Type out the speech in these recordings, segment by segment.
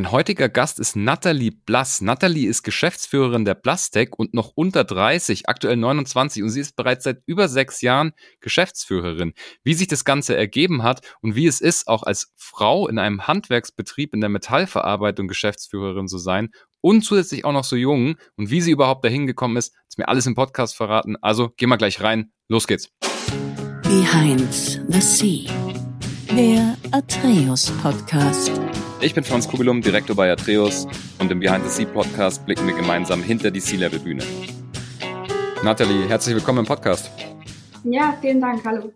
Mein heutiger Gast ist Nathalie Blass. Nathalie ist Geschäftsführerin der Blastec und noch unter 30, aktuell 29 und sie ist bereits seit über sechs Jahren Geschäftsführerin. Wie sich das Ganze ergeben hat und wie es ist, auch als Frau in einem Handwerksbetrieb in der Metallverarbeitung Geschäftsführerin zu sein und zusätzlich auch noch so jung und wie sie überhaupt dahin gekommen ist, ist mir alles im Podcast verraten. Also gehen wir gleich rein. Los geht's. Behind the Sea. Der Atreus Podcast. Ich bin Franz Kugelum, Direktor bei Atreus und im Behind the Sea Podcast blicken wir gemeinsam hinter die Sea-Level-Bühne. Nathalie, herzlich willkommen im Podcast. Ja, vielen Dank. Hallo.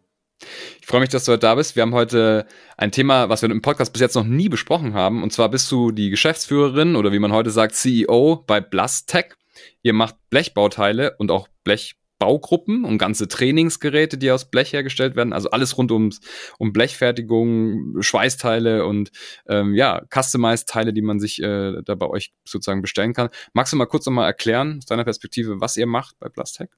Ich freue mich, dass du heute da bist. Wir haben heute ein Thema, was wir im Podcast bis jetzt noch nie besprochen haben. Und zwar bist du die Geschäftsführerin oder wie man heute sagt, CEO bei Blastech. Ihr macht Blechbauteile und auch Blech Baugruppen und ganze Trainingsgeräte, die aus Blech hergestellt werden. Also alles rund ums, um Blechfertigung, Schweißteile und ähm, ja, Customized-Teile, die man sich äh, da bei euch sozusagen bestellen kann. Magst du mal kurz nochmal erklären, aus deiner Perspektive, was ihr macht bei Plastec?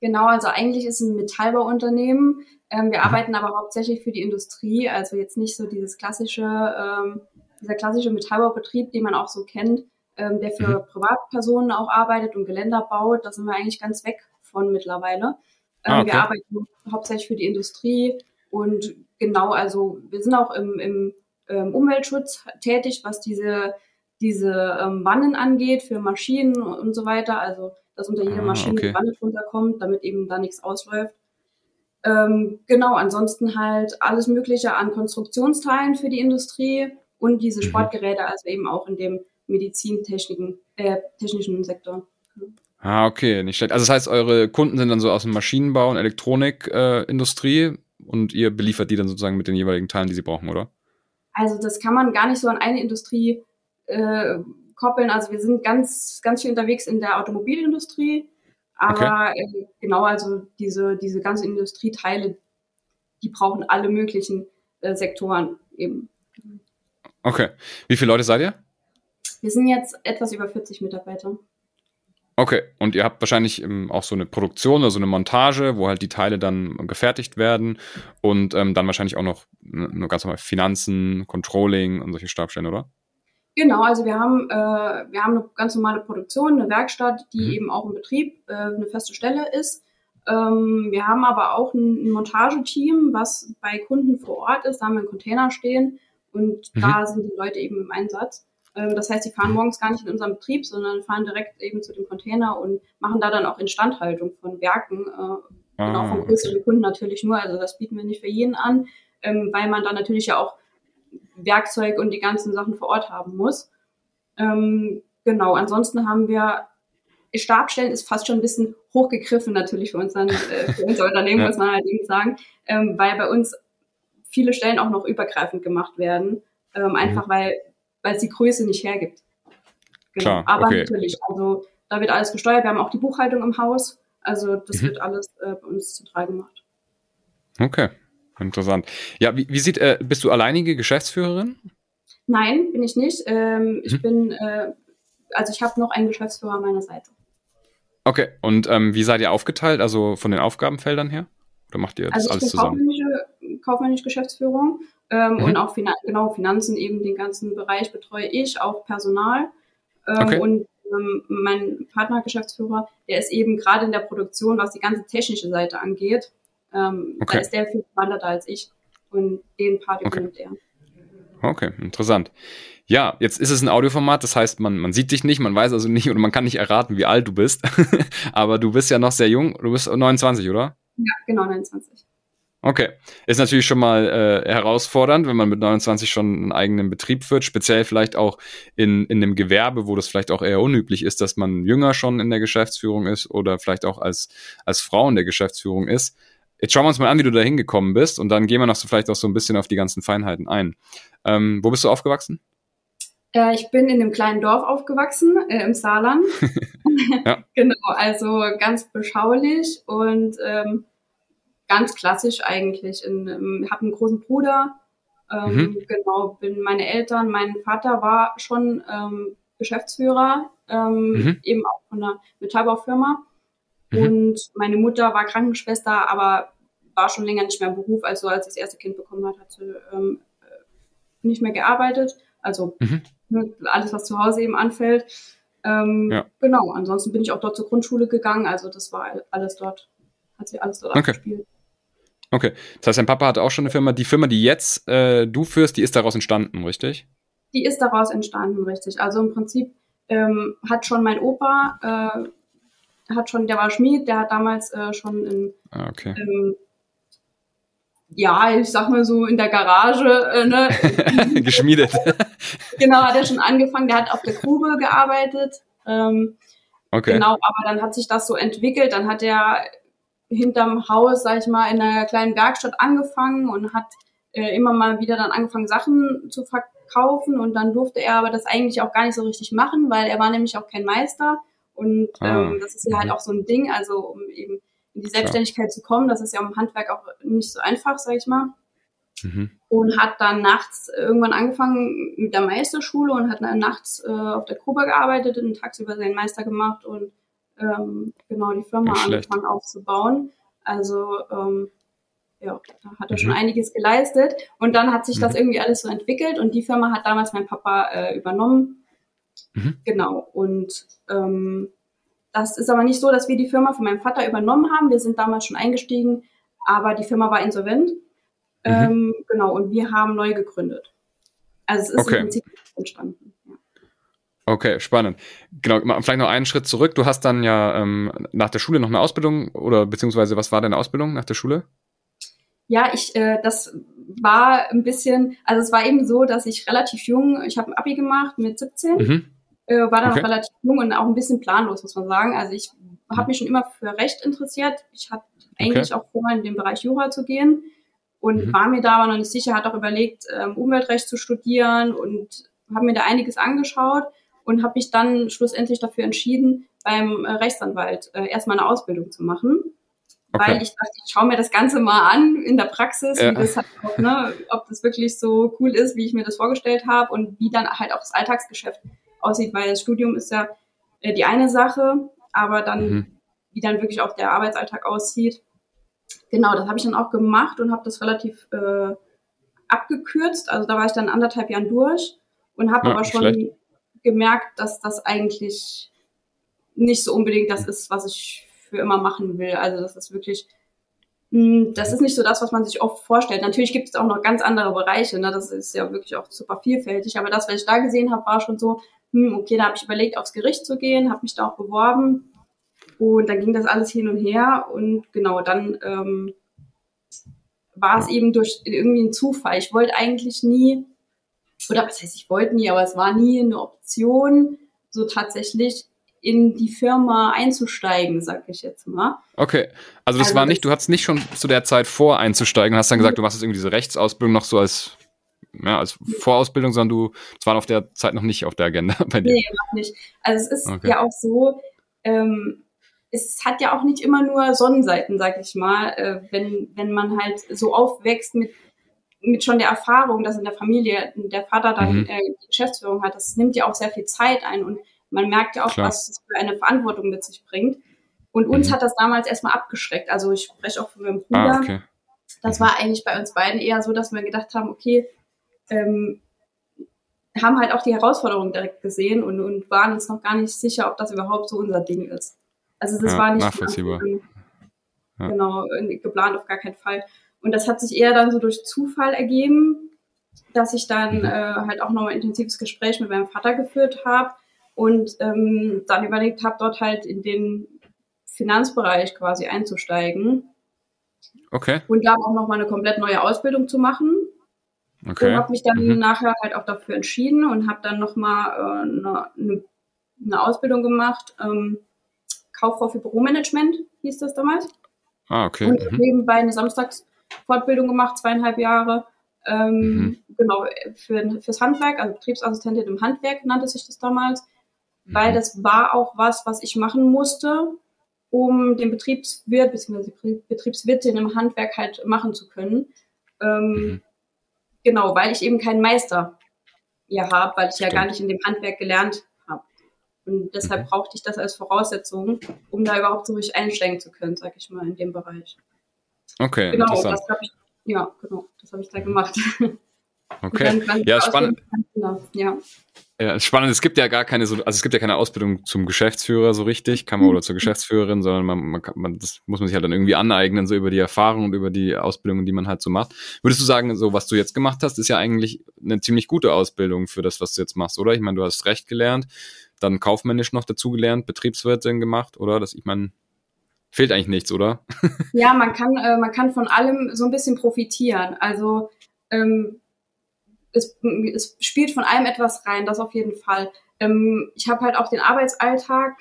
Genau, also eigentlich ist es ein Metallbauunternehmen. Ähm, wir mhm. arbeiten aber hauptsächlich für die Industrie, also jetzt nicht so dieses klassische, ähm, dieser klassische Metallbaubetrieb, den man auch so kennt, ähm, der für mhm. Privatpersonen auch arbeitet und Geländer baut. Da sind wir eigentlich ganz weg von mittlerweile. Ähm, ah, okay. Wir arbeiten hauptsächlich für die Industrie und genau, also wir sind auch im, im ähm, Umweltschutz tätig, was diese, diese ähm, Wannen angeht, für Maschinen und so weiter. Also, dass unter jeder ah, Maschine okay. die Wanne drunter kommt, damit eben da nichts ausläuft. Ähm, genau, ansonsten halt alles Mögliche an Konstruktionsteilen für die Industrie und diese mhm. Sportgeräte, also eben auch in dem medizintechnischen äh, technischen Sektor. Ah, okay, nicht schlecht. Also das heißt, eure Kunden sind dann so aus dem Maschinenbau und Elektronikindustrie äh, und ihr beliefert die dann sozusagen mit den jeweiligen Teilen, die sie brauchen, oder? Also das kann man gar nicht so an eine Industrie äh, koppeln. Also wir sind ganz, ganz viel unterwegs in der Automobilindustrie, aber okay. äh, genau, also diese, diese ganzen Industrieteile, die brauchen alle möglichen äh, Sektoren eben. Okay. Wie viele Leute seid ihr? Wir sind jetzt etwas über 40 Mitarbeiter. Okay, und ihr habt wahrscheinlich ähm, auch so eine Produktion oder so eine Montage, wo halt die Teile dann gefertigt werden und ähm, dann wahrscheinlich auch noch ne, ganz normal Finanzen, Controlling und solche Stabstellen, oder? Genau, also wir haben, äh, wir haben eine ganz normale Produktion, eine Werkstatt, die mhm. eben auch im Betrieb äh, eine feste Stelle ist. Ähm, wir haben aber auch ein, ein Montageteam, was bei Kunden vor Ort ist. Da haben wir einen Container stehen und mhm. da sind die Leute eben im Einsatz. Ähm, das heißt, die fahren morgens gar nicht in unserem Betrieb, sondern fahren direkt eben zu dem Container und machen da dann auch Instandhaltung von Werken äh, ah, auch von größeren okay. Kunden natürlich nur. Also das bieten wir nicht für jeden an, ähm, weil man dann natürlich ja auch Werkzeug und die ganzen Sachen vor Ort haben muss. Ähm, genau, ansonsten haben wir Stabstellen ist fast schon ein bisschen hochgegriffen natürlich für, unseren, äh, für unser Unternehmen, muss man halt eben sagen, ähm, weil bei uns viele Stellen auch noch übergreifend gemacht werden, ähm, einfach mhm. weil weil es die Größe nicht hergibt. Genau. Klar, Aber okay. natürlich, also da wird alles gesteuert. Wir haben auch die Buchhaltung im Haus. Also das mhm. wird alles äh, bei uns zentral gemacht. Okay, interessant. Ja, wie, wie sieht, äh, bist du alleinige Geschäftsführerin? Nein, bin ich nicht. Ähm, ich mhm. bin, äh, also ich habe noch einen Geschäftsführer an meiner Seite. Okay, und ähm, wie seid ihr aufgeteilt, also von den Aufgabenfeldern her? Oder macht ihr das also alles zusammen? Kaufmännische, Geschäftsführung ähm, mhm. Und auch Finan genau Finanzen, eben den ganzen Bereich betreue ich, auch Personal. Ähm, okay. Und ähm, mein Partnergeschäftsführer, der ist eben gerade in der Produktion, was die ganze technische Seite angeht. Ähm, okay. Da ist der viel wanderter als ich. Und den Part übernimmt okay. er. Okay, interessant. Ja, jetzt ist es ein Audioformat, das heißt, man, man sieht dich nicht, man weiß also nicht oder man kann nicht erraten, wie alt du bist. Aber du bist ja noch sehr jung, du bist 29, oder? Ja, genau, 29. Okay. Ist natürlich schon mal äh, herausfordernd, wenn man mit 29 schon einen eigenen Betrieb führt, speziell vielleicht auch in, in einem Gewerbe, wo das vielleicht auch eher unüblich ist, dass man jünger schon in der Geschäftsführung ist oder vielleicht auch als, als Frau in der Geschäftsführung ist. Jetzt schauen wir uns mal an, wie du da hingekommen bist und dann gehen wir noch so vielleicht auch so ein bisschen auf die ganzen Feinheiten ein. Ähm, wo bist du aufgewachsen? Äh, ich bin in einem kleinen Dorf aufgewachsen, äh, im Saarland. ja. genau, also ganz beschaulich und ähm, ganz klassisch eigentlich. In, ähm, habe einen großen Bruder, ähm, mhm. genau, bin meine Eltern, mein Vater war schon ähm, Geschäftsführer, ähm, mhm. eben auch von einer Metallbaufirma. Mhm. Und meine Mutter war Krankenschwester, aber war schon länger nicht mehr im Beruf. Also als sie das erste Kind bekommen hat, hat sie ähm, nicht mehr gearbeitet. Also mhm. Ne, alles, was zu Hause eben anfällt. Ähm, ja. Genau, ansonsten bin ich auch dort zur Grundschule gegangen, also das war alles dort, hat sich alles dort okay. abgespielt. Okay, das heißt, dein Papa hat auch schon eine Firma. Die Firma, die jetzt äh, du führst, die ist daraus entstanden, richtig? Die ist daraus entstanden, richtig. Also im Prinzip ähm, hat schon mein Opa, äh, hat schon, der war Schmied, der hat damals äh, schon in, ah, okay. ähm, ja, ich sag mal so in der Garage, äh, ne? Geschmiedet. genau, hat er schon angefangen, der hat auf der Grube gearbeitet. Ähm, okay. Genau, aber dann hat sich das so entwickelt, dann hat er hinterm Haus, sag ich mal, in einer kleinen Werkstatt angefangen und hat äh, immer mal wieder dann angefangen, Sachen zu verkaufen und dann durfte er aber das eigentlich auch gar nicht so richtig machen, weil er war nämlich auch kein Meister und ah, ähm, das ist ja halt mhm. auch so ein Ding, also um eben in die Selbstständigkeit ja. zu kommen, das ist ja im Handwerk auch nicht so einfach, sag ich mal. Mhm. Und hat dann nachts irgendwann angefangen mit der Meisterschule und hat dann nachts äh, auf der Grube gearbeitet und tagsüber seinen Meister gemacht und ähm, genau die Firma angefangen aufzubauen. Also ähm, ja, da hat er mhm. schon einiges geleistet. Und dann hat sich mhm. das irgendwie alles so entwickelt und die Firma hat damals mein Papa äh, übernommen. Mhm. Genau. Und ähm, das ist aber nicht so, dass wir die Firma von meinem Vater übernommen haben. Wir sind damals schon eingestiegen, aber die Firma war insolvent. Mhm. Ähm, genau, und wir haben neu gegründet. Also es ist okay. im Prinzip entstanden. Okay, spannend. Genau, vielleicht noch einen Schritt zurück. Du hast dann ja ähm, nach der Schule noch eine Ausbildung oder beziehungsweise was war deine Ausbildung nach der Schule? Ja, ich, äh, das war ein bisschen, also es war eben so, dass ich relativ jung, ich habe ein Abi gemacht mit 17, mhm. äh, war dann okay. noch relativ jung und auch ein bisschen planlos, muss man sagen. Also ich habe mich schon immer für Recht interessiert. Ich hatte eigentlich okay. auch vor, in den Bereich Jura zu gehen und mhm. war mir da aber noch nicht sicher, hatte auch überlegt, ähm, Umweltrecht zu studieren und habe mir da einiges angeschaut und habe mich dann schlussendlich dafür entschieden, beim äh, Rechtsanwalt äh, erstmal eine Ausbildung zu machen. Okay. Weil ich dachte, ich schaue mir das Ganze mal an in der Praxis, ja. das halt auch, ne, ob das wirklich so cool ist, wie ich mir das vorgestellt habe und wie dann halt auch das Alltagsgeschäft aussieht, weil das Studium ist ja äh, die eine Sache, aber dann, mhm. wie dann wirklich auch der Arbeitsalltag aussieht. Genau, das habe ich dann auch gemacht und habe das relativ äh, abgekürzt. Also da war ich dann anderthalb Jahren durch und habe ja, aber schon schlecht gemerkt, dass das eigentlich nicht so unbedingt das ist, was ich für immer machen will. Also das ist wirklich, hm, das ist nicht so das, was man sich oft vorstellt. Natürlich gibt es auch noch ganz andere Bereiche, ne? das ist ja wirklich auch super vielfältig, aber das, was ich da gesehen habe, war schon so, hm, okay, da habe ich überlegt, aufs Gericht zu gehen, habe mich da auch beworben und dann ging das alles hin und her und genau, dann ähm, war es eben durch irgendwie ein Zufall. Ich wollte eigentlich nie oder was heißt, ich wollte nie, aber es war nie eine Option, so tatsächlich in die Firma einzusteigen, sag ich jetzt mal. Okay, also das also war nicht, du hattest nicht schon zu der Zeit vor einzusteigen, hast dann gesagt, du machst jetzt irgendwie diese Rechtsausbildung noch so als, ja, als Vorausbildung, sondern du, das war auf der Zeit noch nicht auf der Agenda bei dir. Nee, noch nicht. Also es ist okay. ja auch so, ähm, es hat ja auch nicht immer nur Sonnenseiten, sag ich mal, äh, wenn, wenn man halt so aufwächst mit mit schon der Erfahrung, dass in der Familie der Vater dann mhm. äh, die Geschäftsführung hat, das nimmt ja auch sehr viel Zeit ein und man merkt ja auch, Klar. was es für eine Verantwortung mit sich bringt. Und uns mhm. hat das damals erstmal abgeschreckt. Also ich spreche auch von meinem Bruder. Ah, okay. Das mhm. war eigentlich bei uns beiden eher so, dass wir gedacht haben, okay, ähm, haben halt auch die Herausforderung direkt gesehen und, und waren uns noch gar nicht sicher, ob das überhaupt so unser Ding ist. Also das ja, war nicht nachvollziehbar. Ja. Genau, geplant auf gar keinen Fall. Und das hat sich eher dann so durch Zufall ergeben, dass ich dann mhm. äh, halt auch nochmal ein intensives Gespräch mit meinem Vater geführt habe und ähm, dann überlegt habe, dort halt in den Finanzbereich quasi einzusteigen. Okay. Und da auch nochmal eine komplett neue Ausbildung zu machen. Okay. Und habe mich dann mhm. nachher halt auch dafür entschieden und habe dann nochmal äh, eine, eine, eine Ausbildung gemacht. Ähm, Kauffrau für Büromanagement hieß das damals. Ah, okay. Und mhm. nebenbei eine Samstags- Fortbildung gemacht, zweieinhalb Jahre. Ähm, mhm. Genau, für, fürs Handwerk, also Betriebsassistentin im Handwerk nannte sich das damals, mhm. weil das war auch was, was ich machen musste, um den Betriebswirt bzw. Betriebswirtin im Handwerk halt machen zu können. Ähm, mhm. Genau, weil ich eben keinen Meister hier habe, weil ich Stimmt. ja gar nicht in dem Handwerk gelernt habe. Und deshalb mhm. brauchte ich das als Voraussetzung, um da überhaupt so richtig einsteigen zu können, sag ich mal, in dem Bereich. Okay, genau, interessant. Das ich, ja, genau, das habe ich da gemacht. Okay. Ja, spannend. Ja. Ja, spannend. Es gibt ja gar keine so, also es gibt ja keine Ausbildung zum Geschäftsführer so richtig, kann man oder zur Geschäftsführerin, sondern man, man, kann, man das muss man sich halt dann irgendwie aneignen, so über die Erfahrung und über die Ausbildung, die man halt so macht. Würdest du sagen, so was du jetzt gemacht hast, ist ja eigentlich eine ziemlich gute Ausbildung für das, was du jetzt machst, oder? Ich meine, du hast Recht gelernt, dann kaufmännisch noch dazu gelernt, Betriebswirtin gemacht, oder? Das, ich meine, fehlt eigentlich nichts, oder? Ja, man kann, äh, man kann von allem so ein bisschen profitieren. Also ähm, es, es spielt von allem etwas rein, das auf jeden Fall. Ähm, ich habe halt auch den Arbeitsalltag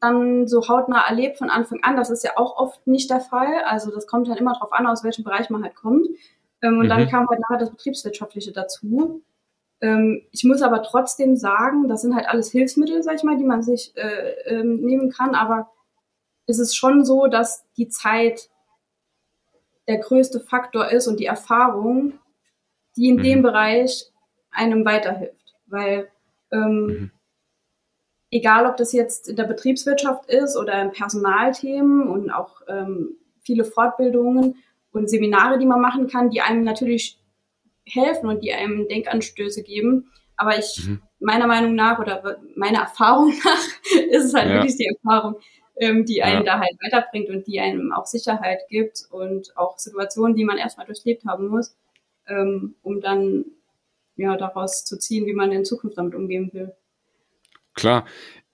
dann so hautnah erlebt von Anfang an. Das ist ja auch oft nicht der Fall. Also das kommt dann immer darauf an, aus welchem Bereich man halt kommt. Ähm, und mhm. dann kam halt nachher das Betriebswirtschaftliche dazu. Ähm, ich muss aber trotzdem sagen, das sind halt alles Hilfsmittel, sag ich mal, die man sich äh, ähm, nehmen kann. Aber es ist schon so, dass die Zeit der größte Faktor ist und die Erfahrung, die in mhm. dem Bereich einem weiterhilft. Weil ähm, mhm. egal, ob das jetzt in der Betriebswirtschaft ist oder in Personalthemen und auch ähm, viele Fortbildungen und Seminare, die man machen kann, die einem natürlich helfen und die einem Denkanstöße geben. Aber ich, mhm. meiner Meinung nach oder meiner Erfahrung nach, ist es halt ja. wirklich die Erfahrung, ähm, die einen ja. da halt weiterbringt und die einem auch Sicherheit gibt und auch Situationen, die man erstmal durchlebt haben muss ähm, um dann ja daraus zu ziehen, wie man in Zukunft damit umgehen will. Klar.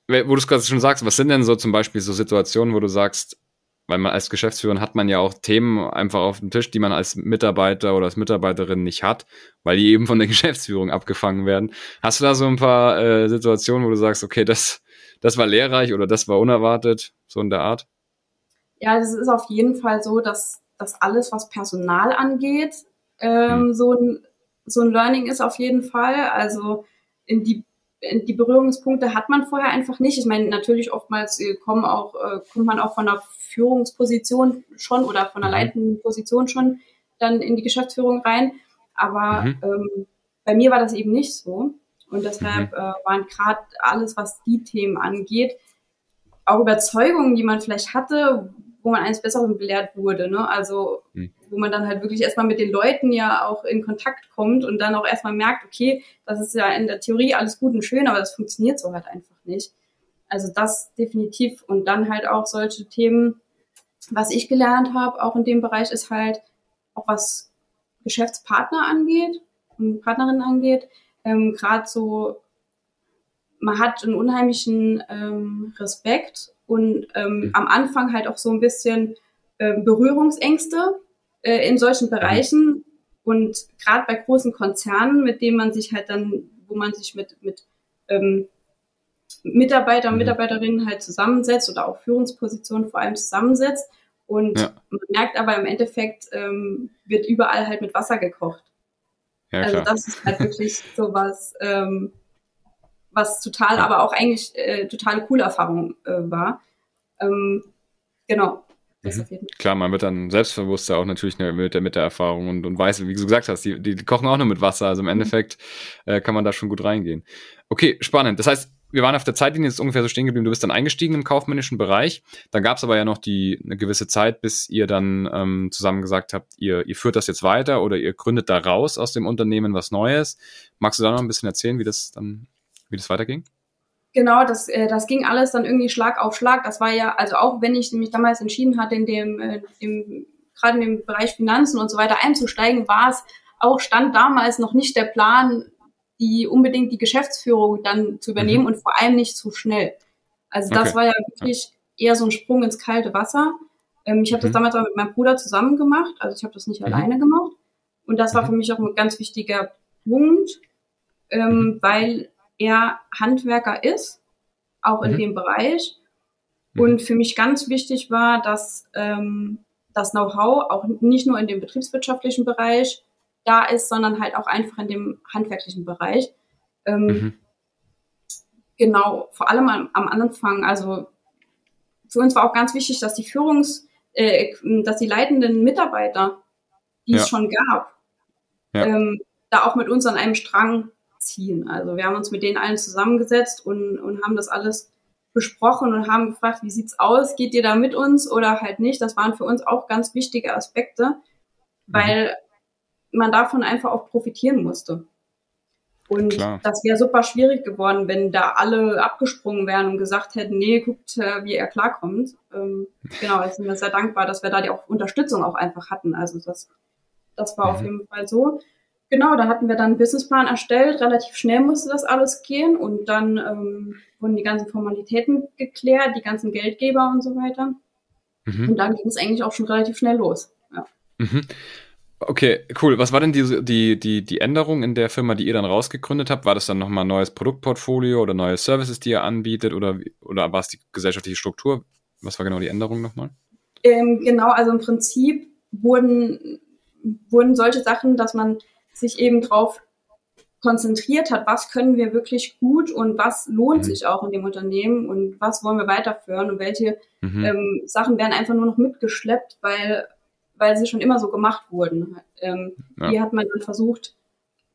Wo du es gerade schon sagst, was sind denn so zum Beispiel so Situationen, wo du sagst, weil man als Geschäftsführer hat man ja auch Themen einfach auf dem Tisch, die man als Mitarbeiter oder als Mitarbeiterin nicht hat, weil die eben von der Geschäftsführung abgefangen werden. Hast du da so ein paar äh, Situationen, wo du sagst, okay, das, das war lehrreich oder das war unerwartet, so in der Art? Ja, es ist auf jeden Fall so, dass, dass alles, was Personal angeht, ähm, mhm. so, ein, so ein Learning ist auf jeden Fall. Also in die, in die Berührungspunkte hat man vorher einfach nicht. Ich meine, natürlich oftmals äh, kommen auch, äh, kommt man auch von einer Führungsposition schon oder von einer mhm. leitenden Position schon dann in die Geschäftsführung rein. Aber mhm. ähm, bei mir war das eben nicht so. Und deshalb mhm. äh, waren gerade alles, was die Themen angeht, auch Überzeugungen, die man vielleicht hatte, wo man eines Besseren belehrt wurde. Ne? Also mhm. wo man dann halt wirklich erstmal mit den Leuten ja auch in Kontakt kommt und dann auch erstmal merkt, okay, das ist ja in der Theorie alles gut und schön, aber das funktioniert so halt einfach nicht. Also das definitiv. Und dann halt auch solche Themen, was ich gelernt habe, auch in dem Bereich ist halt auch was Geschäftspartner angeht und Partnerinnen angeht, ähm, gerade so, man hat einen unheimlichen ähm, Respekt und ähm, mhm. am Anfang halt auch so ein bisschen äh, Berührungsängste äh, in solchen. Bereichen und gerade bei großen Konzernen, mit denen man sich halt dann, wo man sich mit, mit ähm, Mitarbeiter und mhm. Mitarbeiterinnen halt zusammensetzt oder auch Führungspositionen vor allem zusammensetzt. Und ja. man merkt aber im Endeffekt ähm, wird überall halt mit Wasser gekocht. Ja, also das ist halt wirklich so was, ähm, was total, aber auch eigentlich äh, totale coole Erfahrung äh, war. Ähm, genau. Mhm. Klar, man wird dann selbstbewusster auch natürlich mit der, mit der Erfahrung und, und weiß, wie du gesagt hast, die, die, die kochen auch nur mit Wasser. Also im mhm. Endeffekt äh, kann man da schon gut reingehen. Okay, spannend. Das heißt, wir waren auf der Zeitlinie jetzt ungefähr so stehen geblieben. Du bist dann eingestiegen im kaufmännischen Bereich. Dann gab es aber ja noch die eine gewisse Zeit, bis ihr dann ähm, zusammen gesagt habt, ihr, ihr führt das jetzt weiter oder ihr gründet da raus aus dem Unternehmen was Neues. Magst du da noch ein bisschen erzählen, wie das dann wie das weiterging? Genau, das, äh, das ging alles dann irgendwie Schlag auf Schlag. Das war ja, also auch wenn ich mich damals entschieden hatte, in dem, äh, dem gerade in dem Bereich Finanzen und so weiter einzusteigen, war es auch, stand damals noch nicht der Plan, die unbedingt die Geschäftsführung dann zu übernehmen mhm. und vor allem nicht zu schnell. Also das okay. war ja wirklich eher so ein Sprung ins kalte Wasser. Ähm, ich habe mhm. das damals auch mit meinem Bruder zusammen gemacht, also ich habe das nicht mhm. alleine gemacht. Und das war mhm. für mich auch ein ganz wichtiger Punkt, ähm, mhm. weil er Handwerker ist, auch in mhm. dem Bereich. Mhm. Und für mich ganz wichtig war, dass ähm, das Know-how auch nicht nur in dem betriebswirtschaftlichen Bereich da ist, sondern halt auch einfach in dem handwerklichen Bereich. Ähm, mhm. Genau, vor allem am, am, Anfang. Also für uns war auch ganz wichtig, dass die Führungs, äh, dass die leitenden Mitarbeiter, die ja. es schon gab, ja. ähm, da auch mit uns an einem Strang ziehen. Also wir haben uns mit denen allen zusammengesetzt und, und haben das alles besprochen und haben gefragt, wie sieht's aus? Geht ihr da mit uns oder halt nicht? Das waren für uns auch ganz wichtige Aspekte, weil man davon einfach auch profitieren musste. Und Klar. das wäre super schwierig geworden, wenn da alle abgesprungen wären und gesagt hätten, nee, guckt, äh, wie er klarkommt. Ähm, genau, ich bin sehr dankbar, dass wir da die auch Unterstützung auch einfach hatten. Also das, das war mhm. auf jeden Fall so. Genau, da hatten wir dann einen Businessplan erstellt. Relativ schnell musste das alles gehen und dann ähm, wurden die ganzen Formalitäten geklärt, die ganzen Geldgeber und so weiter. Mhm. Und dann ging es eigentlich auch schon relativ schnell los. Ja. Mhm. Okay, cool. Was war denn die, die, die, die Änderung in der Firma, die ihr dann rausgegründet habt? War das dann nochmal ein neues Produktportfolio oder neue Services, die ihr anbietet oder, oder war es die gesellschaftliche Struktur? Was war genau die Änderung nochmal? Ähm, genau, also im Prinzip wurden, wurden solche Sachen, dass man sich eben drauf konzentriert hat, was können wir wirklich gut und was lohnt mhm. sich auch in dem Unternehmen und was wollen wir weiterführen und welche mhm. ähm, Sachen werden einfach nur noch mitgeschleppt, weil weil sie schon immer so gemacht wurden. Ähm, ja. Hier hat man dann versucht,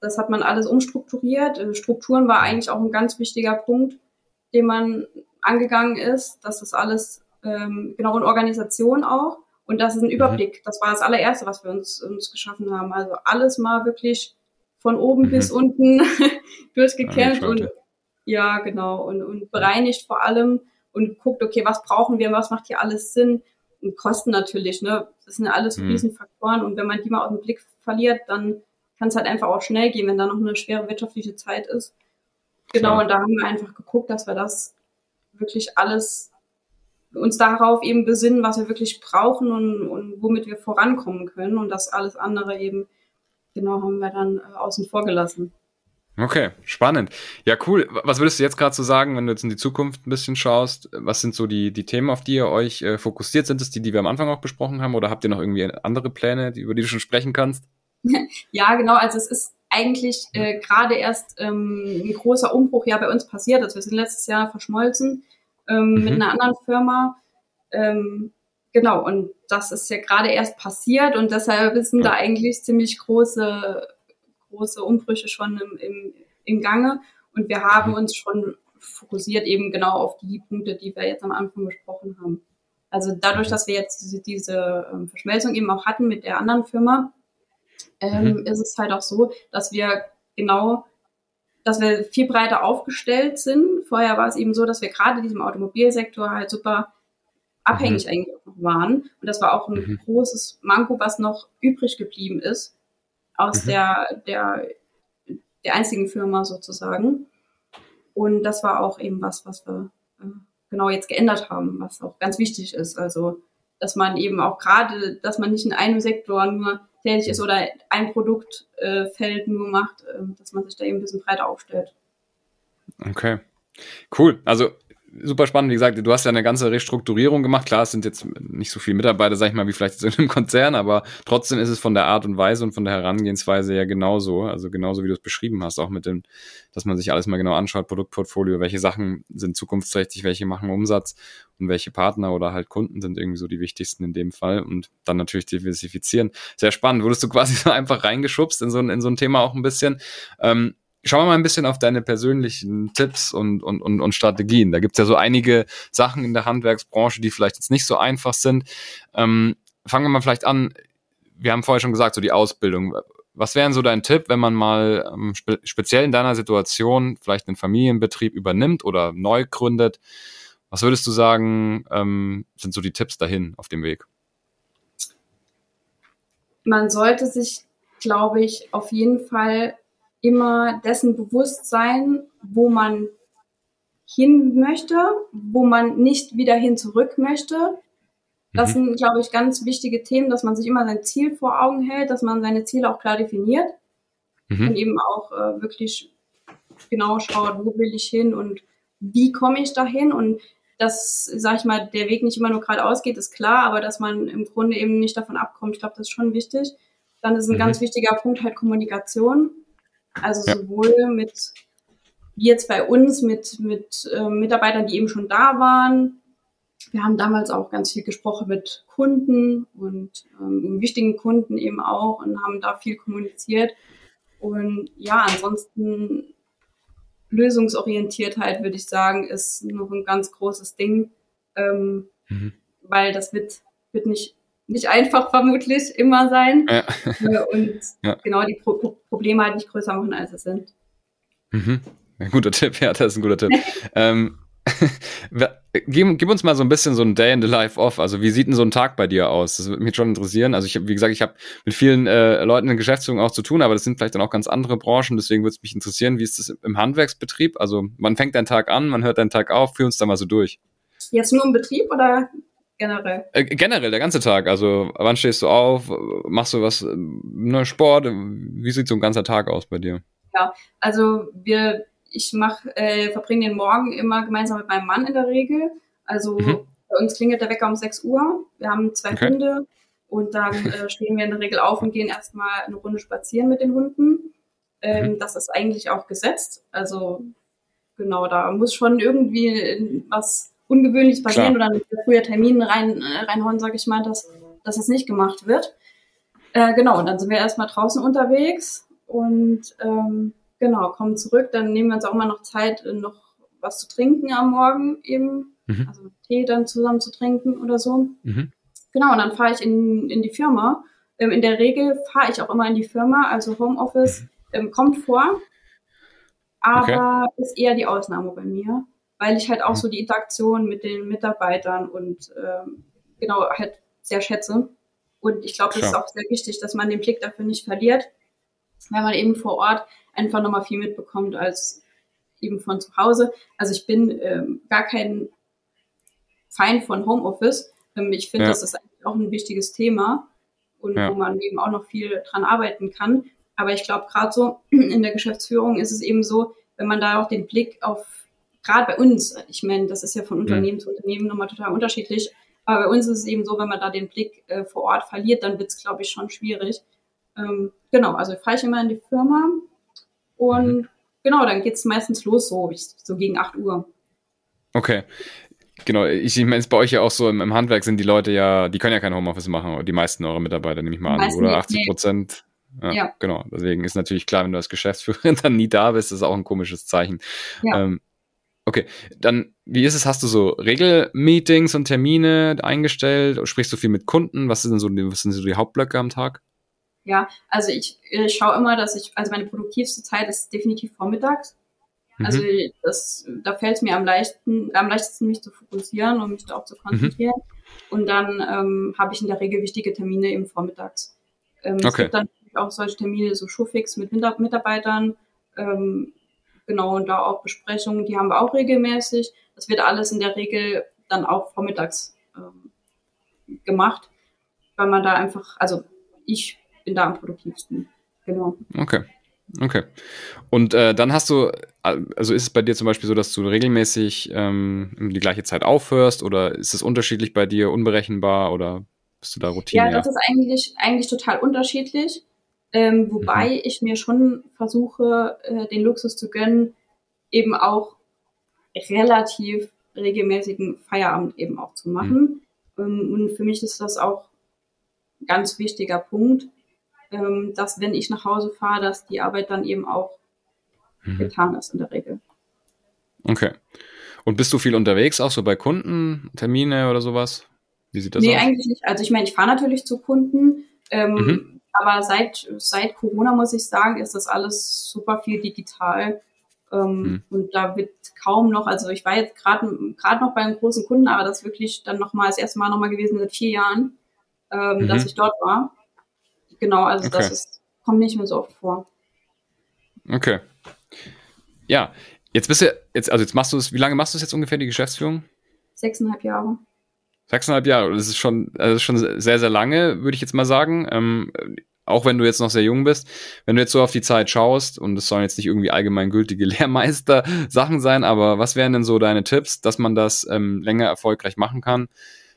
das hat man alles umstrukturiert. Äh, Strukturen war eigentlich auch ein ganz wichtiger Punkt, den man angegangen ist. Das ist alles ähm, genau in Organisation auch. Und das ist ein mhm. Überblick. Das war das allererste, was wir uns, uns geschaffen haben. Also alles mal wirklich von oben mhm. bis unten durchgekämpft ja, und ja, genau, und, und bereinigt vor allem und guckt, okay, was brauchen wir, was macht hier alles Sinn, und Kosten natürlich, ne? Das sind ja alles mhm. Riesenfaktoren und wenn man die mal aus dem Blick verliert, dann kann es halt einfach auch schnell gehen, wenn da noch eine schwere wirtschaftliche Zeit ist. Genau, Klar. und da haben wir einfach geguckt, dass wir das wirklich alles uns darauf eben besinnen, was wir wirklich brauchen und, und womit wir vorankommen können und das alles andere eben, genau, haben wir dann äh, außen vor gelassen. Okay, spannend. Ja, cool. Was würdest du jetzt gerade so sagen, wenn du jetzt in die Zukunft ein bisschen schaust? Was sind so die, die Themen, auf die ihr euch äh, fokussiert? Sind es die, die wir am Anfang auch besprochen haben? Oder habt ihr noch irgendwie andere Pläne, die, über die du schon sprechen kannst? Ja, genau. Also es ist eigentlich äh, gerade erst ähm, ein großer Umbruch ja bei uns passiert. Also wir sind letztes Jahr verschmolzen ähm, mhm. mit einer anderen Firma. Ähm, genau, und das ist ja gerade erst passiert und deshalb sind da eigentlich ziemlich große große Umbrüche schon im, im, im Gange. Und wir haben mhm. uns schon fokussiert eben genau auf die Punkte, die wir jetzt am Anfang besprochen haben. Also dadurch, dass wir jetzt diese, diese ähm, Verschmelzung eben auch hatten mit der anderen Firma, ähm, mhm. ist es halt auch so, dass wir genau, dass wir viel breiter aufgestellt sind. Vorher war es eben so, dass wir gerade diesem Automobilsektor halt super abhängig mhm. eigentlich waren. Und das war auch ein mhm. großes Manko, was noch übrig geblieben ist aus mhm. der, der, der einzigen Firma sozusagen. Und das war auch eben was, was wir äh, genau jetzt geändert haben, was auch ganz wichtig ist. Also, dass man eben auch gerade, dass man nicht in einem Sektor nur tätig ist oder ein Produktfeld äh, nur macht, äh, dass man sich da eben ein bisschen breiter aufstellt. Okay. Cool. Also super spannend. Wie gesagt, du hast ja eine ganze Restrukturierung gemacht. Klar, es sind jetzt nicht so viele Mitarbeiter, sag ich mal, wie vielleicht in einem Konzern, aber trotzdem ist es von der Art und Weise und von der Herangehensweise ja genauso. Also genauso, wie du es beschrieben hast, auch mit dem, dass man sich alles mal genau anschaut, Produktportfolio, welche Sachen sind zukunftsträchtig, welche machen Umsatz und welche Partner oder halt Kunden sind irgendwie so die wichtigsten in dem Fall und dann natürlich diversifizieren. Sehr spannend. Wurdest du quasi so einfach reingeschubst in so ein, in so ein Thema auch ein bisschen. Ähm, Schauen wir mal ein bisschen auf deine persönlichen Tipps und, und, und, und Strategien. Da gibt's ja so einige Sachen in der Handwerksbranche, die vielleicht jetzt nicht so einfach sind. Ähm, fangen wir mal vielleicht an. Wir haben vorher schon gesagt, so die Ausbildung. Was wären so dein Tipp, wenn man mal ähm, spe speziell in deiner Situation vielleicht einen Familienbetrieb übernimmt oder neu gründet? Was würdest du sagen, ähm, sind so die Tipps dahin auf dem Weg? Man sollte sich, glaube ich, auf jeden Fall immer dessen bewusst sein, wo man hin möchte, wo man nicht wieder hin zurück möchte. Das mhm. sind, glaube ich, ganz wichtige Themen, dass man sich immer sein Ziel vor Augen hält, dass man seine Ziele auch klar definiert mhm. und eben auch äh, wirklich genau schaut, wo will ich hin und wie komme ich dahin und dass, sag ich mal, der Weg nicht immer nur geradeaus geht, ist klar, aber dass man im Grunde eben nicht davon abkommt, ich glaube, das ist schon wichtig. Dann ist ein mhm. ganz wichtiger Punkt halt Kommunikation. Also ja. sowohl mit, wie jetzt bei uns, mit, mit äh, Mitarbeitern, die eben schon da waren. Wir haben damals auch ganz viel gesprochen mit Kunden und ähm, wichtigen Kunden eben auch und haben da viel kommuniziert. Und ja, ansonsten Lösungsorientiertheit, würde ich sagen, ist noch ein ganz großes Ding, ähm, mhm. weil das wird, wird nicht nicht einfach vermutlich immer sein. Ja. Äh, und ja. genau die Pro Probleme halt nicht größer machen, als es sind. Mhm. Ein guter Tipp, ja, das ist ein guter Tipp. ähm, gib, gib, uns mal so ein bisschen so ein Day in the Life off. Also wie sieht denn so ein Tag bei dir aus? Das würde mich schon interessieren. Also ich wie gesagt, ich habe mit vielen äh, Leuten in Geschäftsführung auch zu tun, aber das sind vielleicht dann auch ganz andere Branchen. Deswegen würde es mich interessieren, wie ist das im Handwerksbetrieb? Also man fängt deinen Tag an, man hört deinen Tag auf. Führ uns da mal so durch. Jetzt nur im Betrieb oder generell? Äh, generell, der ganze Tag. Also wann stehst du auf? Machst du was, ne, Sport? Wie sieht so ein ganzer Tag aus bei dir? Ja, also wir ich mach, äh, verbringe den Morgen immer gemeinsam mit meinem Mann in der Regel. Also mhm. bei uns klingelt der Wecker um 6 Uhr. Wir haben zwei okay. Hunde und dann äh, stehen wir in der Regel auf und gehen erstmal eine Runde spazieren mit den Hunden. Ähm, mhm. Das ist eigentlich auch gesetzt. Also genau, da muss schon irgendwie was Ungewöhnliches passieren Klar. oder früher Termin rein, äh, reinhauen, sage ich mal, dass, dass das nicht gemacht wird. Äh, genau, und dann sind wir erstmal draußen unterwegs und ähm, Genau, kommen zurück, dann nehmen wir uns auch immer noch Zeit, äh, noch was zu trinken am Morgen eben. Mhm. Also Tee dann zusammen zu trinken oder so. Mhm. Genau, und dann fahre ich in, in die Firma. Ähm, in der Regel fahre ich auch immer in die Firma, also Homeoffice mhm. ähm, kommt vor, aber okay. ist eher die Ausnahme bei mir, weil ich halt auch mhm. so die Interaktion mit den Mitarbeitern und ähm, genau halt sehr schätze. Und ich glaube, es ist auch sehr wichtig, dass man den Blick dafür nicht verliert, wenn man eben vor Ort einfach nochmal viel mitbekommt als eben von zu Hause. Also ich bin ähm, gar kein Feind von Homeoffice. Ähm, ich finde, ja. das ist eigentlich auch ein wichtiges Thema und ja. wo man eben auch noch viel dran arbeiten kann. Aber ich glaube, gerade so in der Geschäftsführung ist es eben so, wenn man da auch den Blick auf, gerade bei uns, ich meine, das ist ja von Unternehmen mhm. zu Unternehmen nochmal total unterschiedlich, aber bei uns ist es eben so, wenn man da den Blick äh, vor Ort verliert, dann wird es, glaube ich, schon schwierig. Ähm, genau, also fahre ich immer in die Firma, und mhm. genau, dann geht es meistens los, so, so gegen 8 Uhr. Okay. Genau, ich, ich meine, es bei euch ja auch so im, im, Handwerk sind die Leute ja, die können ja kein Homeoffice machen, die meisten eurer Mitarbeiter, nehme ich mal an, oder 80 Prozent. Nee. Ja, ja, genau. Deswegen ist natürlich klar, wenn du als Geschäftsführerin dann nie da bist, ist auch ein komisches Zeichen. Ja. Ähm, okay, dann, wie ist es? Hast du so Regelmeetings und Termine eingestellt? Sprichst du viel mit Kunden? Was sind so die, was sind so die Hauptblöcke am Tag? Ja, also ich äh, schaue immer, dass ich, also meine produktivste Zeit ist definitiv vormittags. Mhm. Also das, da fällt es mir am leichtesten, am leichtesten, mich zu fokussieren und mich da auch zu konzentrieren. Mhm. Und dann ähm, habe ich in der Regel wichtige Termine eben vormittags. Ähm, okay. Es gibt dann auch solche Termine, so Showfix mit Mitarbeitern, ähm, genau, und da auch Besprechungen, die haben wir auch regelmäßig. Das wird alles in der Regel dann auch vormittags ähm, gemacht, weil man da einfach, also ich bin da am produktivsten. Genau. Okay. Okay. Und äh, dann hast du, also ist es bei dir zum Beispiel so, dass du regelmäßig ähm, die gleiche Zeit aufhörst oder ist es unterschiedlich bei dir, unberechenbar oder bist du da Routine? Ja, das ist eigentlich, eigentlich total unterschiedlich. Ähm, wobei mhm. ich mir schon versuche, äh, den Luxus zu gönnen, eben auch relativ regelmäßigen Feierabend eben auch zu machen. Mhm. Ähm, und für mich ist das auch ein ganz wichtiger Punkt, ähm, dass wenn ich nach Hause fahre, dass die Arbeit dann eben auch mhm. getan ist in der Regel. Okay. Und bist du viel unterwegs, auch so bei Kunden, Termine oder sowas? Wie sieht das nee, aus? Nee, eigentlich nicht. Also ich meine, ich fahre natürlich zu Kunden, ähm, mhm. Aber seit, seit Corona muss ich sagen, ist das alles super viel digital. Ähm, mhm. Und da wird kaum noch, also ich war jetzt gerade noch bei einem großen Kunden, aber das wirklich dann nochmal das erste Mal nochmal gewesen seit vier Jahren, ähm, mhm. dass ich dort war. Genau, also okay. das ist, kommt nicht mehr so oft vor. Okay. Ja, jetzt bist du, jetzt, also jetzt machst du es, wie lange machst du es jetzt ungefähr, die Geschäftsführung? Sechseinhalb Jahre. Sechseinhalb Jahre, das ist schon, also schon sehr, sehr lange, würde ich jetzt mal sagen. Ähm, auch wenn du jetzt noch sehr jung bist, wenn du jetzt so auf die Zeit schaust, und es sollen jetzt nicht irgendwie allgemeingültige Lehrmeister-Sachen sein, aber was wären denn so deine Tipps, dass man das ähm, länger erfolgreich machen kann?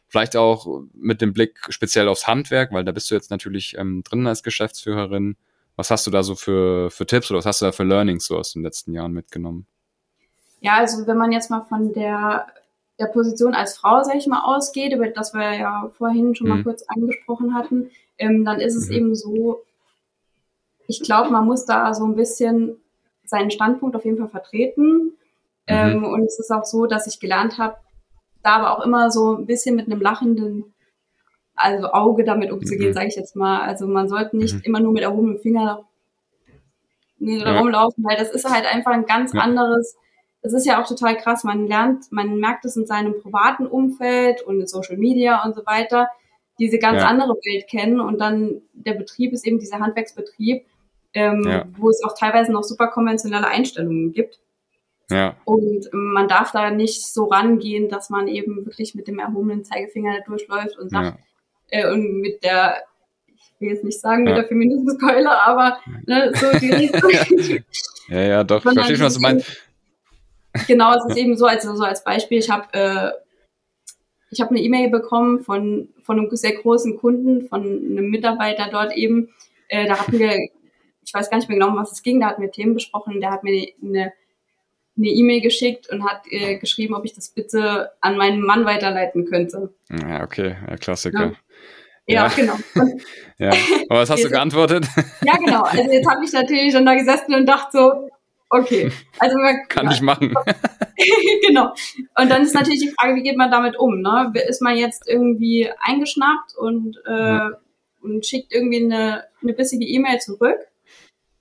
Vielleicht auch mit dem Blick speziell aufs Handwerk, weil da bist du jetzt natürlich ähm, drin als Geschäftsführerin. Was hast du da so für, für Tipps oder was hast du da für Learnings so aus den letzten Jahren mitgenommen? Ja, also wenn man jetzt mal von der, der Position als Frau, sag ich mal, ausgeht, über das wir ja vorhin schon mal mhm. kurz angesprochen hatten, ähm, dann ist es mhm. eben so, ich glaube, man muss da so ein bisschen seinen Standpunkt auf jeden Fall vertreten. Mhm. Ähm, und es ist auch so, dass ich gelernt habe, da aber auch immer so ein bisschen mit einem lachenden also Auge damit umzugehen, mhm. sage ich jetzt mal. Also man sollte nicht mhm. immer nur mit erhobenem Finger nee, ja. rumlaufen, weil das ist halt einfach ein ganz ja. anderes. Das ist ja auch total krass. Man lernt, man merkt es in seinem privaten Umfeld und in Social Media und so weiter, diese ganz ja. andere Welt kennen und dann der Betrieb ist eben dieser Handwerksbetrieb, ähm, wo es auch teilweise noch super konventionelle Einstellungen gibt. Ja. Und man darf da nicht so rangehen, dass man eben wirklich mit dem erhobenen Zeigefinger da durchläuft und sagt, ja. äh, und mit der, ich will jetzt nicht sagen, mit ja. der Feminismuskeule, aber ne, so die Richtung. ja, ja, doch, ich verstehe schon, was du meinst. Genau, es ist eben so, als, so als Beispiel, ich habe äh, ich habe eine E-Mail bekommen von, von einem sehr großen Kunden, von einem Mitarbeiter dort eben. Äh, da hatten wir, ich weiß gar nicht mehr genau, um was es ging, da hatten wir Themen besprochen. Der hat mir eine eine E-Mail geschickt und hat äh, geschrieben, ob ich das bitte an meinen Mann weiterleiten könnte. Ja, okay, ja, Klassiker. Ja, ja genau. ja. Aber was hast du geantwortet? ja, genau. Also jetzt habe ich natürlich schon da gesessen und dachte so, okay. Also man, kann ja. ich machen. genau. Und dann ist natürlich die Frage, wie geht man damit um? Ne? Ist man jetzt irgendwie eingeschnappt und, äh, ja. und schickt irgendwie eine, eine bissige E-Mail zurück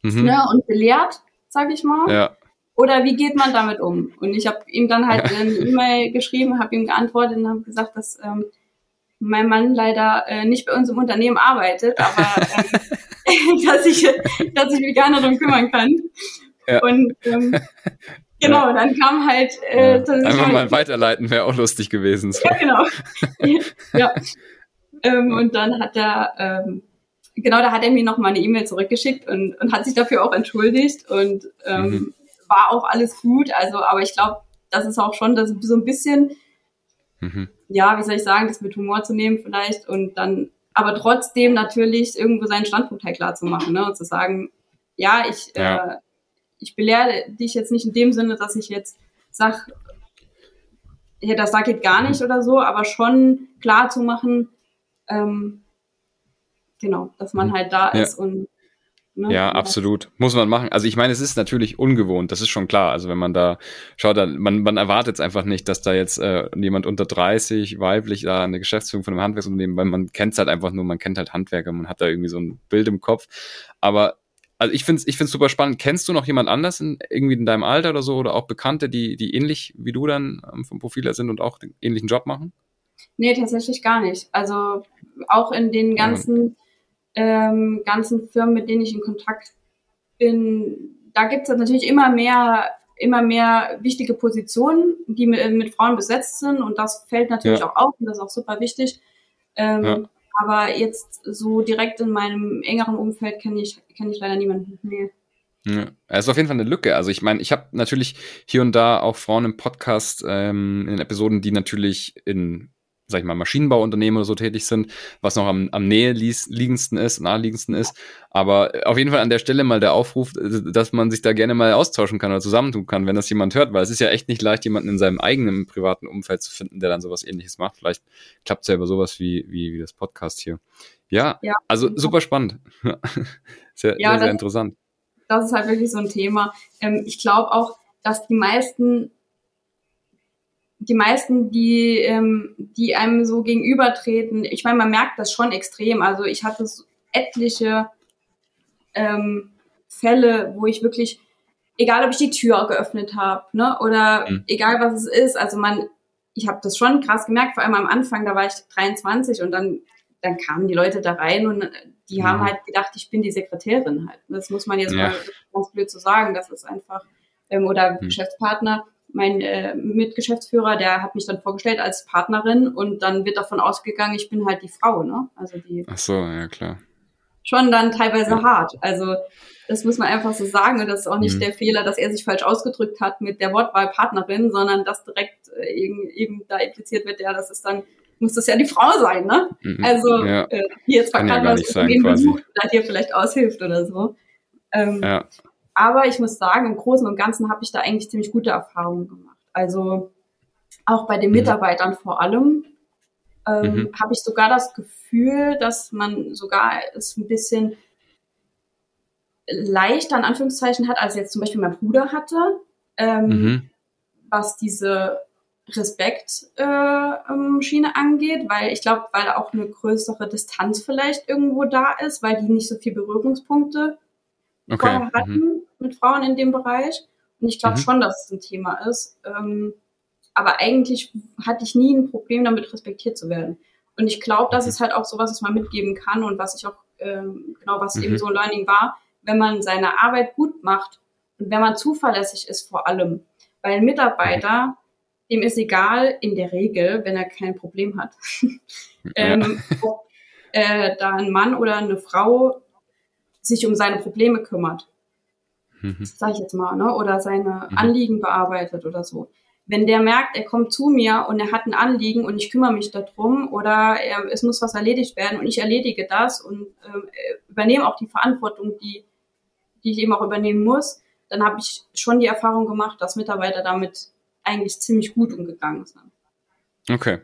mhm. ne? und belehrt, sage ich mal. Ja. Oder wie geht man damit um? Und ich habe ihm dann halt eine E-Mail geschrieben, habe ihm geantwortet und habe gesagt, dass ähm, mein Mann leider äh, nicht bei uns im Unternehmen arbeitet, aber ähm, dass, ich, dass ich mich gerne darum kümmern kann. Ja. Und ähm, genau, dann kam halt... Äh, ja. Einfach halt, mal weiterleiten wäre auch lustig gewesen. So. Ja, genau. ja. Ähm, und dann hat er... Ähm, genau, da hat er mir noch mal eine E-Mail zurückgeschickt und, und hat sich dafür auch entschuldigt und ähm, mhm war auch alles gut. Also, aber ich glaube, das ist auch schon das, so ein bisschen, mhm. ja, wie soll ich sagen, das mit Humor zu nehmen vielleicht und dann, aber trotzdem natürlich irgendwo seinen Standpunkt halt klar zu machen, ne, und zu sagen, ja, ich, ja. Äh, ich belehre dich jetzt nicht in dem Sinne, dass ich jetzt sag, ja, das da geht gar nicht oder so, aber schon klar zu machen, ähm, genau, dass man mhm. halt da ja. ist und Ne? Ja, absolut. Muss man machen. Also ich meine, es ist natürlich ungewohnt, das ist schon klar. Also wenn man da schaut, dann, man, man erwartet es einfach nicht, dass da jetzt äh, jemand unter 30, weiblich, da eine Geschäftsführung von einem Handwerksunternehmen, weil man kennt es halt einfach nur, man kennt halt Handwerker, man hat da irgendwie so ein Bild im Kopf. Aber also ich finde es ich find's super spannend. Kennst du noch jemand anders in, irgendwie in deinem Alter oder so oder auch Bekannte, die, die ähnlich wie du dann ähm, vom Profil her sind und auch den ähnlichen Job machen? Nee, tatsächlich gar nicht. Also auch in den ganzen... Ja ähm, ganzen Firmen, mit denen ich in Kontakt bin, da gibt es natürlich immer mehr, immer mehr wichtige Positionen, die mit, mit, Frauen besetzt sind und das fällt natürlich ja. auch auf und das ist auch super wichtig. Ähm, ja. Aber jetzt so direkt in meinem engeren Umfeld kenne ich, kenn ich leider niemanden. Nee. Ja, es ist auf jeden Fall eine Lücke. Also ich meine, ich habe natürlich hier und da auch Frauen im Podcast, ähm, in Episoden, die natürlich in sag ich mal, Maschinenbauunternehmen oder so tätig sind, was noch am, am näheliegendsten ist, naheliegendsten ist. Aber auf jeden Fall an der Stelle mal der Aufruf, dass man sich da gerne mal austauschen kann oder zusammentun kann, wenn das jemand hört, weil es ist ja echt nicht leicht, jemanden in seinem eigenen privaten Umfeld zu finden, der dann sowas ähnliches macht. Vielleicht klappt es ja über sowas wie, wie, wie das Podcast hier. Ja, ja. also super spannend. sehr, ja, sehr, sehr interessant. Das ist halt wirklich so ein Thema. Ähm, ich glaube auch, dass die meisten die meisten, die, ähm, die einem so gegenübertreten, ich meine, man merkt das schon extrem. Also ich hatte so etliche ähm, Fälle, wo ich wirklich, egal ob ich die Tür geöffnet habe, ne, oder mhm. egal was es ist, also man, ich habe das schon krass gemerkt, vor allem am Anfang, da war ich 23 und dann, dann kamen die Leute da rein und die mhm. haben halt gedacht, ich bin die Sekretärin halt. Das muss man jetzt ja. mal ganz blöd zu so sagen, das ist einfach, ähm, oder mhm. Geschäftspartner mein äh, Mitgeschäftsführer, der hat mich dann vorgestellt als Partnerin und dann wird davon ausgegangen, ich bin halt die Frau, ne? Also die. Ach so, ja klar. Schon dann teilweise ja. hart. Also das muss man einfach so sagen und das ist auch nicht mhm. der Fehler, dass er sich falsch ausgedrückt hat mit der Wortwahl Partnerin, sondern dass direkt äh, eben, eben da impliziert wird, ja, das ist dann muss das ja die Frau sein, ne? Mhm. Also ja. äh, die jetzt Kann ja gar nicht sein, quasi. Besucht, da dir vielleicht aushilft oder so. Ähm, ja. Aber ich muss sagen, im Großen und Ganzen habe ich da eigentlich ziemlich gute Erfahrungen gemacht. Also auch bei den mhm. Mitarbeitern vor allem ähm, mhm. habe ich sogar das Gefühl, dass man sogar es ein bisschen leichter in Anführungszeichen hat, als jetzt zum Beispiel mein Bruder hatte, ähm, mhm. was diese Respekt-Schiene äh, angeht, weil ich glaube, weil auch eine größere Distanz vielleicht irgendwo da ist, weil die nicht so viel Berührungspunkte okay. vorher mhm. hatten mhm. Mit Frauen in dem Bereich. Und ich glaube mhm. schon, dass es ein Thema ist. Ähm, aber eigentlich hatte ich nie ein Problem damit, respektiert zu werden. Und ich glaube, das ist halt auch so was, was man mitgeben kann und was ich auch, ähm, genau, was mhm. eben so ein Learning war, wenn man seine Arbeit gut macht und wenn man zuverlässig ist vor allem. Weil ein Mitarbeiter, dem ist egal, in der Regel, wenn er kein Problem hat, ähm, ob äh, da ein Mann oder eine Frau sich um seine Probleme kümmert. Mhm. Sag ich jetzt mal, ne? Oder seine mhm. Anliegen bearbeitet oder so. Wenn der merkt, er kommt zu mir und er hat ein Anliegen und ich kümmere mich darum oder er, es muss was erledigt werden und ich erledige das und ähm, übernehme auch die Verantwortung, die, die ich eben auch übernehmen muss, dann habe ich schon die Erfahrung gemacht, dass Mitarbeiter damit eigentlich ziemlich gut umgegangen sind. Okay.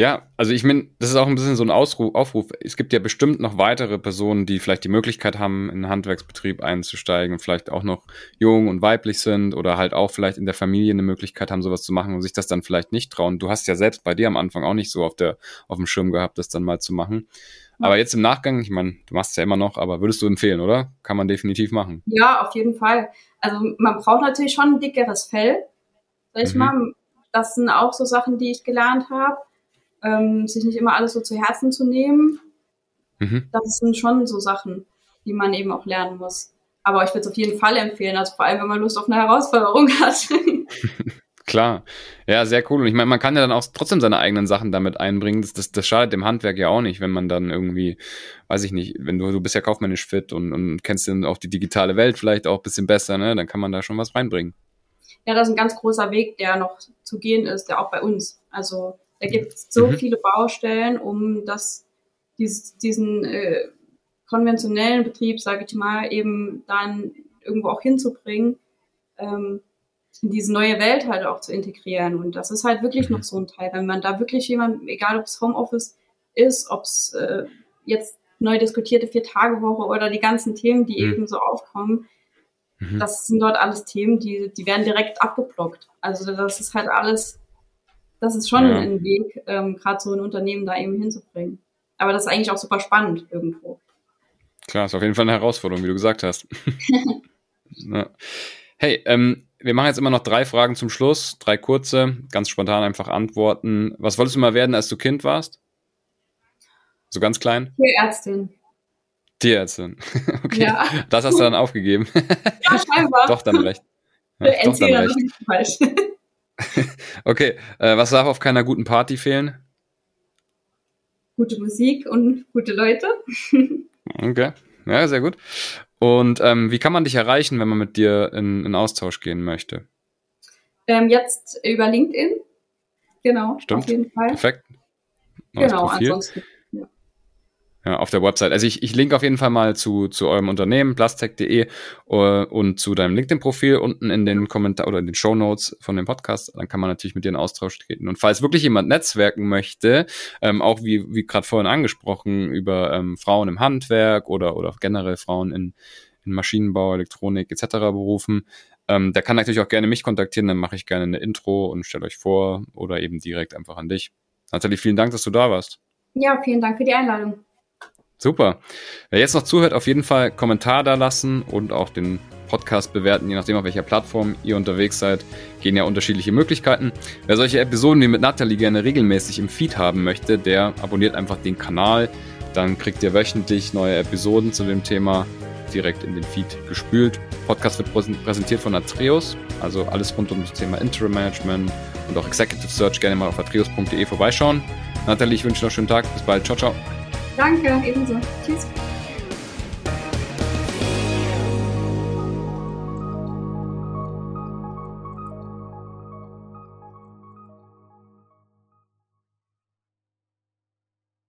Ja, also ich meine, das ist auch ein bisschen so ein Ausruf, Aufruf. Es gibt ja bestimmt noch weitere Personen, die vielleicht die Möglichkeit haben, in einen Handwerksbetrieb einzusteigen und vielleicht auch noch jung und weiblich sind oder halt auch vielleicht in der Familie eine Möglichkeit haben, sowas zu machen und sich das dann vielleicht nicht trauen. Du hast ja selbst bei dir am Anfang auch nicht so auf der auf dem Schirm gehabt, das dann mal zu machen. Aber jetzt im Nachgang, ich meine, du machst es ja immer noch, aber würdest du empfehlen, oder? Kann man definitiv machen. Ja, auf jeden Fall. Also man braucht natürlich schon ein dickeres Fell, sag ich mhm. mal. Das sind auch so Sachen, die ich gelernt habe. Ähm, sich nicht immer alles so zu Herzen zu nehmen. Mhm. Das sind schon so Sachen, die man eben auch lernen muss. Aber ich würde es auf jeden Fall empfehlen, also vor allem, wenn man Lust auf eine Herausforderung hat. Klar. Ja, sehr cool. Und ich meine, man kann ja dann auch trotzdem seine eigenen Sachen damit einbringen. Das, das, das schadet dem Handwerk ja auch nicht, wenn man dann irgendwie, weiß ich nicht, wenn du, du bist ja kaufmännisch fit und, und kennst dann auch die digitale Welt vielleicht auch ein bisschen besser, ne? Dann kann man da schon was reinbringen. Ja, das ist ein ganz großer Weg, der noch zu gehen ist, der auch bei uns. Also da gibt es so mhm. viele Baustellen, um das, dieses, diesen äh, konventionellen Betrieb, sage ich mal, eben dann irgendwo auch hinzubringen. Ähm, in diese neue Welt halt auch zu integrieren. Und das ist halt wirklich mhm. noch so ein Teil, wenn man da wirklich jemand, egal ob es Homeoffice ist, ob es äh, jetzt neu diskutierte Vier-Tage-Woche oder die ganzen Themen, die mhm. eben so aufkommen, mhm. das sind dort alles Themen, die, die werden direkt abgeblockt. Also das ist halt alles, das ist schon ja. ein Weg, ähm, gerade so ein Unternehmen da eben hinzubringen. Aber das ist eigentlich auch super spannend irgendwo. Klar, ist auf jeden Fall eine Herausforderung, wie du gesagt hast. ja. Hey, ähm, wir machen jetzt immer noch drei Fragen zum Schluss, drei kurze, ganz spontan einfach antworten. Was wolltest du mal werden, als du Kind warst? So ganz klein? Tierärztin. Tierärztin. Okay. Ja. Das hast du dann aufgegeben. Ja, scheinbar. doch dann recht. Ja, doch dann recht. Falsch. okay, äh, was darf auf keiner guten Party fehlen? Gute Musik und gute Leute. okay, ja, sehr gut. Und ähm, wie kann man dich erreichen, wenn man mit dir in, in Austausch gehen möchte? Ähm, jetzt über LinkedIn. Genau, Stimmt. auf jeden Fall. Perfekt. Neues genau, Profil. ansonsten. Ja. auf der Website. Also ich, ich link auf jeden Fall mal zu, zu eurem Unternehmen, plastec.de uh, und zu deinem LinkedIn-Profil unten in den Kommentar oder in den Show Notes von dem Podcast. Dann kann man natürlich mit dir in Austausch treten. Und falls wirklich jemand netzwerken möchte, ähm, auch wie, wie gerade vorhin angesprochen, über ähm, Frauen im Handwerk oder, oder generell Frauen in, in Maschinenbau, Elektronik etc. berufen, ähm, der kann natürlich auch gerne mich kontaktieren, dann mache ich gerne eine Intro und stelle euch vor oder eben direkt einfach an dich. Nathalie, vielen Dank, dass du da warst. Ja, vielen Dank für die Einladung. Super. Wer jetzt noch zuhört, auf jeden Fall Kommentar da lassen und auch den Podcast bewerten, je nachdem auf welcher Plattform ihr unterwegs seid, gehen ja unterschiedliche Möglichkeiten. Wer solche Episoden wie mit Nathalie gerne regelmäßig im Feed haben möchte, der abonniert einfach den Kanal. Dann kriegt ihr wöchentlich neue Episoden zu dem Thema direkt in den Feed gespült. Podcast wird präsentiert von Atreus, also alles rund um das Thema Interim Management und auch Executive Search. Gerne mal auf atreus.de vorbeischauen. Nathalie, ich wünsche noch einen schönen Tag. Bis bald. Ciao, ciao. Danke, ebenso. Tschüss.